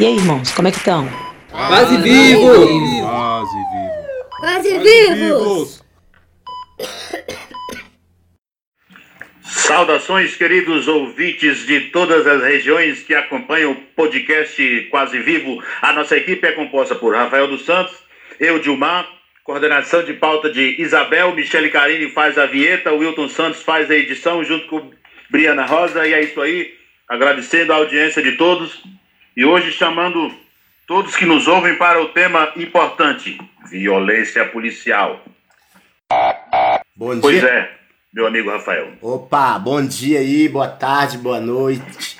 E aí, irmãos, como é que estão? Quase vivos! Quase vivos! Quase vivos! Saudações, queridos ouvintes de todas as regiões que acompanham o podcast Quase Vivo. A nossa equipe é composta por Rafael dos Santos, eu, Dilmar, coordenação de pauta de Isabel, Michele Carini faz a vinheta, Wilton Santos faz a edição junto com Briana Rosa. E é isso aí, agradecendo a audiência de todos e hoje chamando todos que nos ouvem para o tema importante: violência policial. Bom dia. Pois é, meu amigo Rafael. Opa, bom dia aí, boa tarde, boa noite.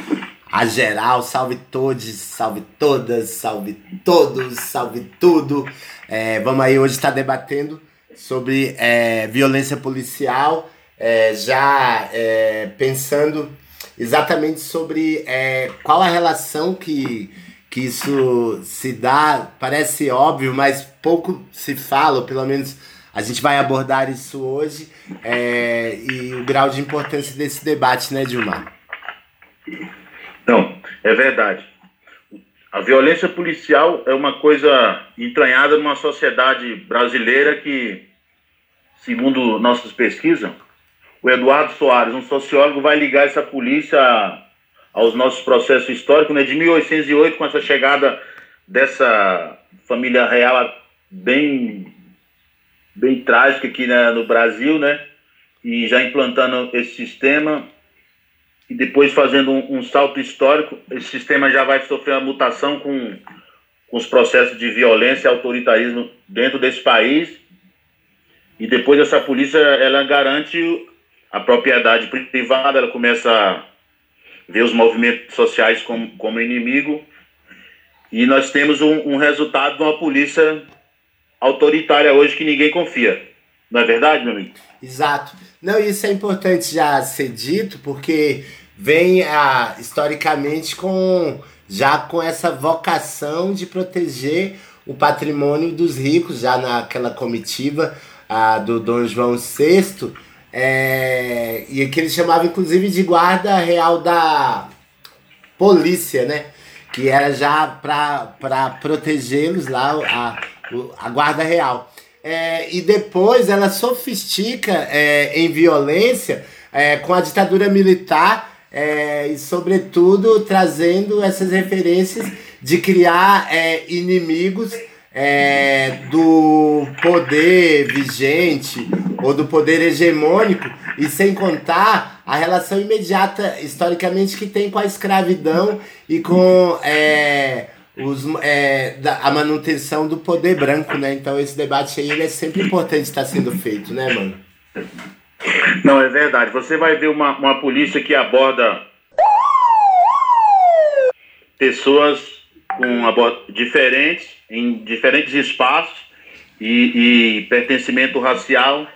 A geral, salve todos, salve todas, salve todos, salve tudo. É, vamos aí hoje estar debatendo sobre é, violência policial, é, já é, pensando exatamente sobre é, qual a relação que, que isso se dá. Parece óbvio, mas pouco se fala, ou pelo menos a gente vai abordar isso hoje é, e o grau de importância desse debate, né, Dilmar? Não, é verdade. A violência policial é uma coisa entranhada numa sociedade brasileira que, segundo nossas pesquisas, o Eduardo Soares, um sociólogo, vai ligar essa polícia aos nossos processos históricos, né? De 1808, com essa chegada dessa família real bem, bem trágica aqui né, no Brasil, né? E já implantando esse sistema e depois fazendo um, um, salto histórico, esse sistema já vai sofrer uma mutação com, com os processos de violência e autoritarismo dentro desse país. E depois essa polícia, ela garante a propriedade privada, ela começa a ver os movimentos sociais como, como inimigo. E nós temos um, um resultado de uma polícia autoritária hoje que ninguém confia. Não é verdade, meu amigo? Exato. Não, isso é importante já ser dito, porque vem a, historicamente com já com essa vocação de proteger o patrimônio dos ricos, já naquela comitiva a, do Dom João VI, é, e que ele chamava inclusive de guarda real da polícia, né? Que era já para protegê-los lá, a, a guarda real. É, e depois ela sofistica é, em violência é, com a ditadura militar é, e, sobretudo, trazendo essas referências de criar é, inimigos é, do poder vigente ou do poder hegemônico, e sem contar a relação imediata, historicamente, que tem com a escravidão e com é, os, é, da, a manutenção do poder branco, né? Então esse debate aí ele é sempre importante estar sendo feito, né, mano? Não, é verdade. Você vai ver uma, uma polícia que aborda pessoas com diferentes, em diferentes espaços e, e pertencimento racial.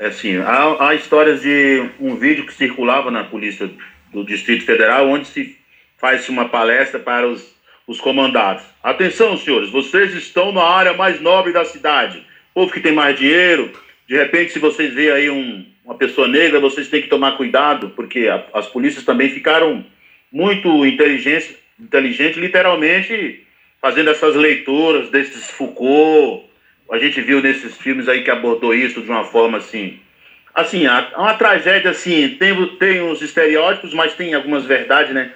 Assim, há, há histórias de um vídeo que circulava na polícia do Distrito Federal, onde se faz uma palestra para os, os comandados. Atenção, senhores, vocês estão na área mais nobre da cidade. Povo que tem mais dinheiro, de repente, se vocês verem aí um, uma pessoa negra, vocês têm que tomar cuidado, porque a, as polícias também ficaram muito inteligentes, inteligentes, literalmente fazendo essas leituras desses Foucault. A gente viu nesses filmes aí que abordou isso de uma forma assim. Assim, é uma tragédia assim, tem, tem os estereótipos, mas tem algumas verdades, né?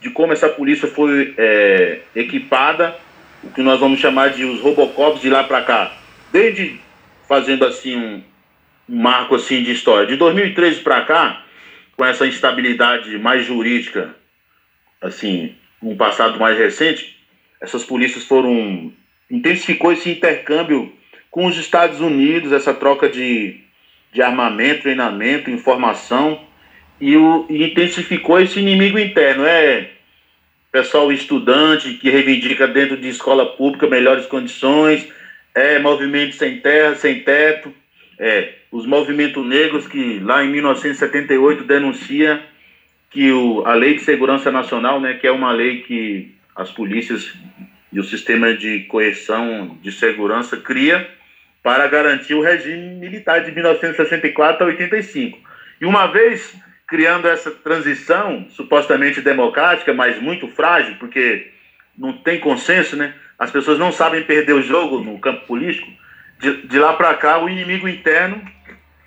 De como essa polícia foi é, equipada, o que nós vamos chamar de os Robocops de lá para cá. Desde fazendo assim um, um marco assim de história. De 2013 para cá, com essa instabilidade mais jurídica, assim, um passado mais recente, essas polícias foram intensificou esse intercâmbio com os Estados Unidos, essa troca de, de armamento, treinamento, informação e, o, e intensificou esse inimigo interno. É pessoal estudante que reivindica dentro de escola pública melhores condições, é movimento sem terra, sem teto, é os movimentos negros que lá em 1978 denuncia que o, a Lei de Segurança Nacional, né, que é uma lei que as polícias e o sistema de coerção de segurança cria para garantir o regime militar de 1964 a 85. E uma vez criando essa transição supostamente democrática, mas muito frágil, porque não tem consenso, né? As pessoas não sabem perder o jogo no campo político. De, de lá para cá, o inimigo interno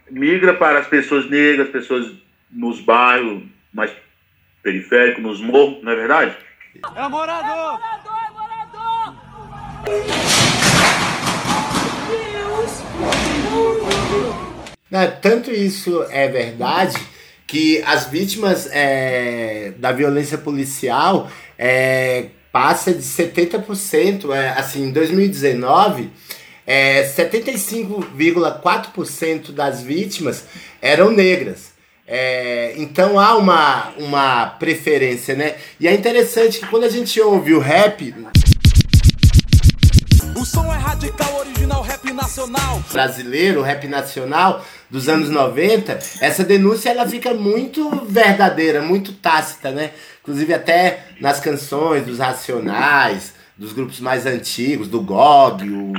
migra para as pessoas negras, pessoas nos bairros mais periféricos, nos morros, não é verdade? É morador! É morador, é morador! tanto isso é verdade que as vítimas é, da violência policial é, passa de 70%, é, assim, em 2019, é, 75,4% das vítimas eram negras. É, então há uma, uma preferência, né? E é interessante que quando a gente ouve o rap. O som é radical, original, rap nacional. Brasileiro, rap nacional dos anos 90, essa denúncia ela fica muito verdadeira, muito tácita, né? Inclusive até nas canções dos Racionais, dos grupos mais antigos, do GOG, o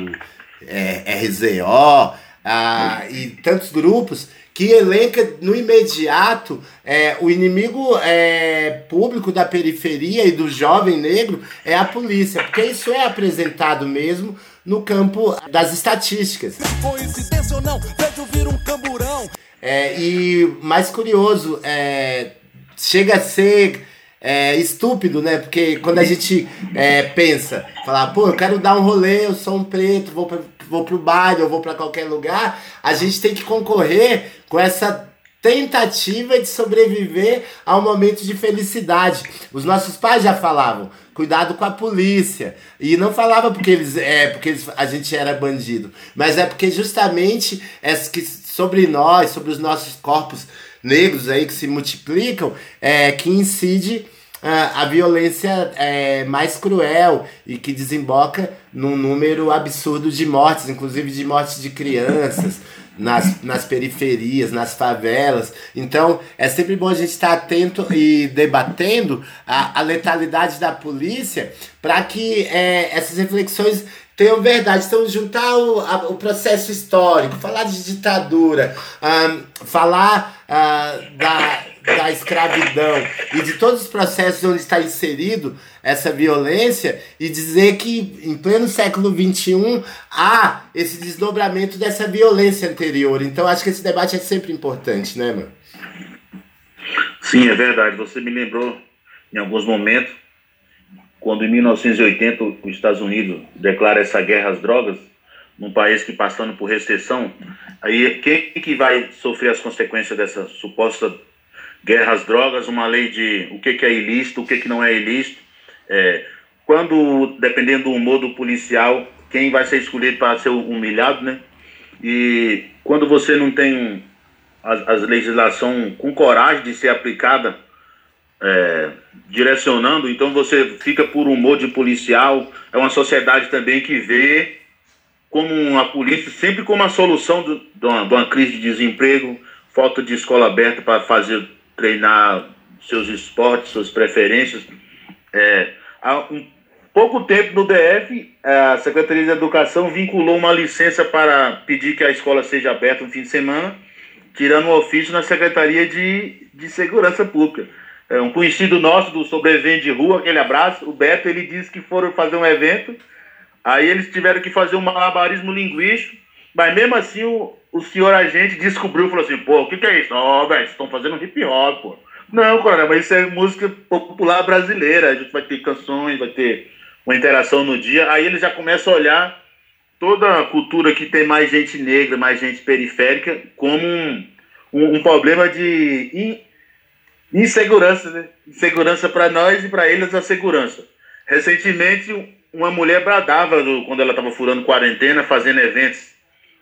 é, RZO, ah, e tantos grupos que elenca no imediato é, o inimigo é, público da periferia e do jovem negro é a polícia, porque isso é apresentado mesmo no campo das estatísticas. Coincidência ou não, vejo vir um camburão. É, e mais curioso, é, chega a ser é, estúpido, né? Porque quando a gente é, pensa, falar, pô, eu quero dar um rolê, eu sou um preto, vou pra, vou pro baile, eu vou para qualquer lugar, a gente tem que concorrer com essa tentativa de sobreviver a um momento de felicidade. Os nossos pais já falavam, cuidado com a polícia. E não falava porque eles é porque eles, a gente era bandido, mas é porque justamente é que sobre nós, sobre os nossos corpos negros aí que se multiplicam, é que incide a violência é, mais cruel e que desemboca num número absurdo de mortes, inclusive de mortes de crianças. Nas, nas periferias, nas favelas. Então, é sempre bom a gente estar atento e debatendo a, a letalidade da polícia para que é, essas reflexões tenham verdade. Então, juntar o, a, o processo histórico, falar de ditadura, um, falar uh, da da escravidão e de todos os processos onde está inserido essa violência e dizer que em pleno século XXI há esse desdobramento dessa violência anterior. Então acho que esse debate é sempre importante, né, mano? Sim, é verdade. Você me lembrou em alguns momentos quando em 1980 os Estados Unidos declara essa guerra às drogas num país que passando por recessão, aí quem que vai sofrer as consequências dessa suposta guerra às drogas, uma lei de o que, que é ilícito, o que, que não é ilícito. É, quando, dependendo do humor do policial, quem vai ser escolhido para ser humilhado, né? E quando você não tem a, legislação com coragem de ser aplicada, é, direcionando, então você fica por humor de policial. É uma sociedade também que vê como a polícia sempre como a solução do, de, uma, de uma crise de desemprego, falta de escola aberta para fazer treinar seus esportes, suas preferências. É, há um pouco tempo no DF, a Secretaria de Educação vinculou uma licença para pedir que a escola seja aberta no fim de semana, tirando o ofício na Secretaria de, de Segurança Pública. É, um conhecido nosso do sobrevivente de rua, aquele abraço, o Beto, ele disse que foram fazer um evento, aí eles tiveram que fazer um malabarismo linguístico, mas mesmo assim o, o senhor agente descobriu falou assim, pô, o que, que é isso? Ó, oh, velho, estão fazendo hip hop, pô. Não, coronel, mas isso é música popular brasileira. A gente vai ter canções, vai ter uma interação no dia. Aí eles já começam a olhar toda a cultura que tem mais gente negra, mais gente periférica, como um, um, um problema de in, insegurança, né? Insegurança para nós e para eles a segurança. Recentemente, uma mulher bradava do, quando ela estava furando quarentena, fazendo eventos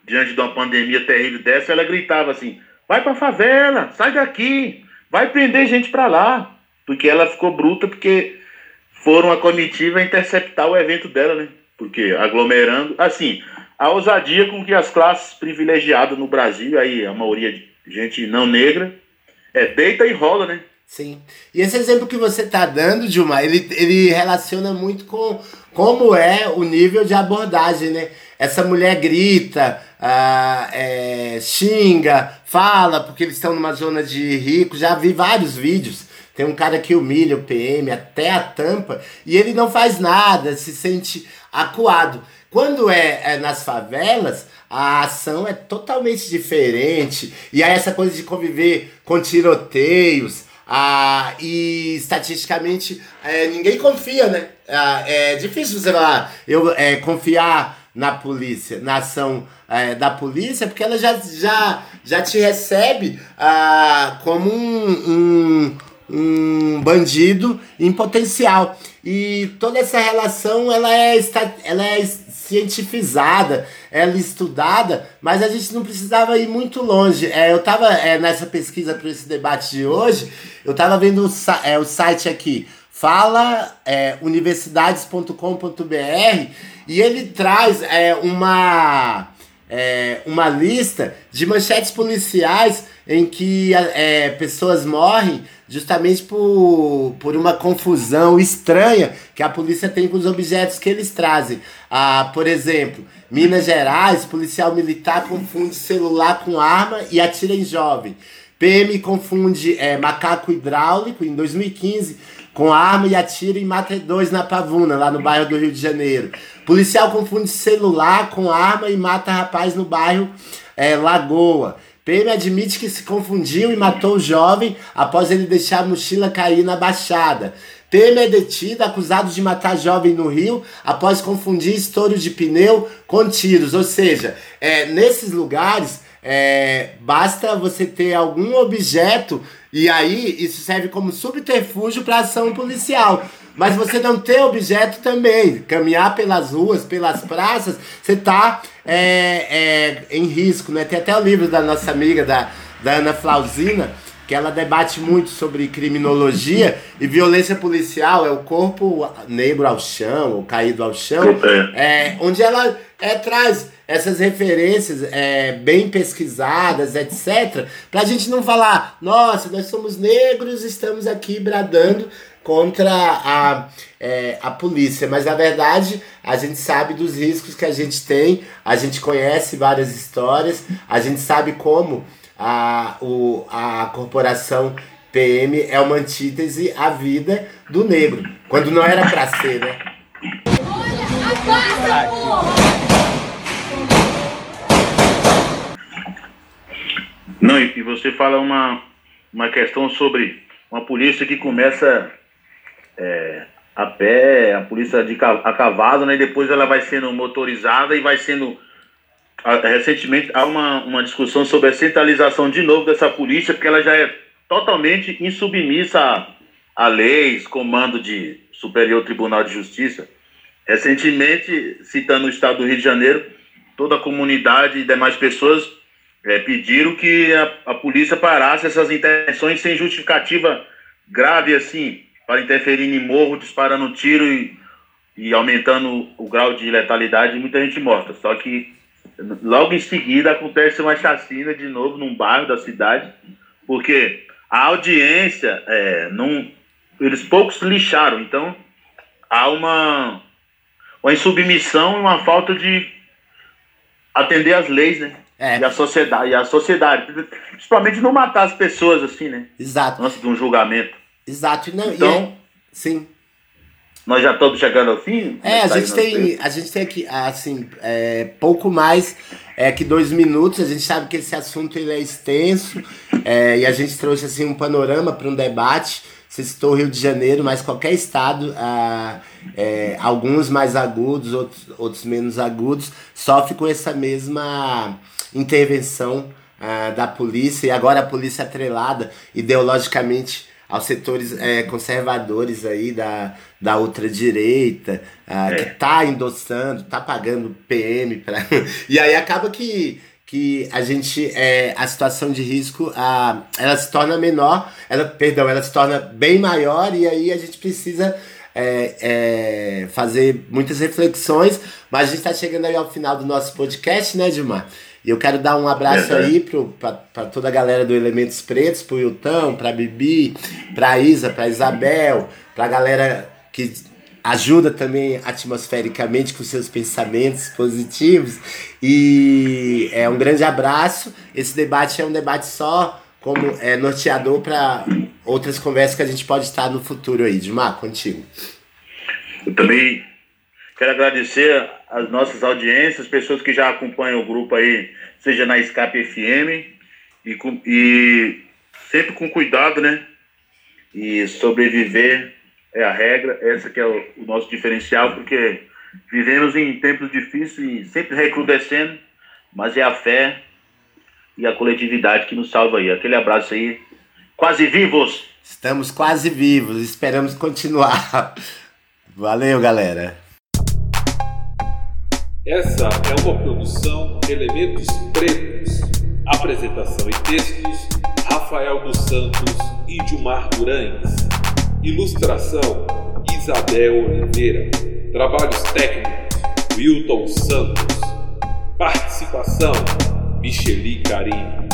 diante de uma pandemia terrível dessa, ela gritava assim: vai pra favela, sai daqui, vai prender gente pra lá. Porque ela ficou bruta porque foram a comitiva interceptar o evento dela, né? Porque aglomerando, assim, a ousadia com que as classes privilegiadas no Brasil, aí a maioria de gente não negra, é deita e rola, né? Sim. E esse exemplo que você está dando, Dilma, ele, ele relaciona muito com como é o nível de abordagem, né? Essa mulher grita, ah, é, xinga, fala, porque eles estão numa zona de rico. Já vi vários vídeos. tem um cara que humilha o PM até a tampa e ele não faz nada, se sente acuado. Quando é, é nas favelas, a ação é totalmente diferente. E aí essa coisa de conviver com tiroteios, ah, e estatisticamente é, ninguém confia, né? Ah, é difícil você falar, eu é, confiar na polícia, na ação é, da polícia, porque ela já, já, já te recebe ah, como um, um, um bandido em potencial. E toda essa relação ela é, ela é cientificada, ela é estudada, mas a gente não precisava ir muito longe. É, eu estava é, nessa pesquisa para esse debate de hoje, eu estava vendo o, é, o site aqui, fala é, universidades.com.br e ele traz é, uma, é, uma lista de manchetes policiais em que é, pessoas morrem justamente por, por uma confusão estranha que a polícia tem com os objetos que eles trazem. Ah, por exemplo, Minas Gerais, policial militar confunde celular com arma e atira em jovem. PM confunde é, macaco hidráulico em 2015 com arma e atira e mata dois na Pavuna, lá no bairro do Rio de Janeiro. Policial confunde celular com arma e mata rapaz no bairro é, Lagoa. PM admite que se confundiu e matou o jovem após ele deixar a mochila cair na baixada. PM é detido, acusado de matar jovem no Rio, após confundir estouro de pneu com tiros. Ou seja, é, nesses lugares, é, basta você ter algum objeto e aí isso serve como subterfúgio para ação policial. Mas você não ter objeto também. Caminhar pelas ruas, pelas praças, você está é, é, em risco, né? Tem até o livro da nossa amiga, da, da Ana Flausina, que ela debate muito sobre criminologia e violência policial, é o corpo negro ao chão, ou caído ao chão, é, onde ela é, traz essas referências é, bem pesquisadas, etc., para a gente não falar, nossa, nós somos negros, estamos aqui bradando contra a, é, a polícia. Mas na verdade a gente sabe dos riscos que a gente tem, a gente conhece várias histórias, a gente sabe como a, o, a corporação PM é uma antítese à vida do negro, quando não era para ser, né? Não, e você fala uma, uma questão sobre uma polícia que começa é, a pé, a polícia de, a cavalo, né? E depois ela vai sendo motorizada e vai sendo. Recentemente há uma, uma discussão sobre a centralização de novo dessa polícia, porque ela já é totalmente insubmissa a, a leis, comando de Superior Tribunal de Justiça. Recentemente, citando o estado do Rio de Janeiro, toda a comunidade e demais pessoas é, pediram que a, a polícia parasse essas intervenções sem justificativa grave assim para interferir em morro, disparando tiro e, e aumentando o grau de letalidade muita gente morta. Só que logo em seguida acontece uma chacina de novo num bairro da cidade, porque a audiência, é, não, eles poucos lixaram, então há uma, uma insubmissão e uma falta de atender às leis, né? É. E a sociedade, e a sociedade, principalmente não matar as pessoas assim, né? Exato. Antes de um julgamento. Exato. Não, então, é, sim. Nós já estamos chegando ao fim? É, a gente, tem, a gente tem aqui, assim, é, pouco mais é, que dois minutos. A gente sabe que esse assunto ele é extenso é, e a gente trouxe assim, um panorama para um debate. Você citou o Rio de Janeiro, mas qualquer estado, ah, é, alguns mais agudos, outros, outros menos agudos, sofre com essa mesma intervenção ah, da polícia. E agora a polícia atrelada ideologicamente aos setores é, conservadores aí da, da ultradireita, uh, é. que tá endossando, tá pagando PM para e aí acaba que que a gente é, a situação de risco a, ela se torna menor, ela perdão, ela se torna bem maior e aí a gente precisa é, é, fazer muitas reflexões, mas a gente está chegando aí ao final do nosso podcast, né, Dilmar? E eu quero dar um abraço aí para toda a galera do Elementos Pretos, pro Yutão, pra Bibi, pra Isa, pra Isabel, pra galera que ajuda também atmosfericamente com seus pensamentos positivos. E é um grande abraço. Esse debate é um debate só como é norteador para outras conversas que a gente pode estar no futuro aí. Dilmar, contigo. Eu também quero agradecer as nossas audiências, pessoas que já acompanham o grupo aí, seja na Escape FM, e, com, e sempre com cuidado, né? E sobreviver é a regra, essa que é o, o nosso diferencial, porque vivemos em tempos difíceis, sempre recrudescendo, mas é a fé e a coletividade que nos salva aí. Aquele abraço aí. Quase vivos! Estamos quase vivos, esperamos continuar. Valeu, galera. Essa é uma produção Elementos Pretos. Apresentação e textos: Rafael dos Santos e Dilmar Durães. Ilustração: Isabel Oliveira. Trabalhos técnicos: Wilton Santos. Participação: Micheli Carim.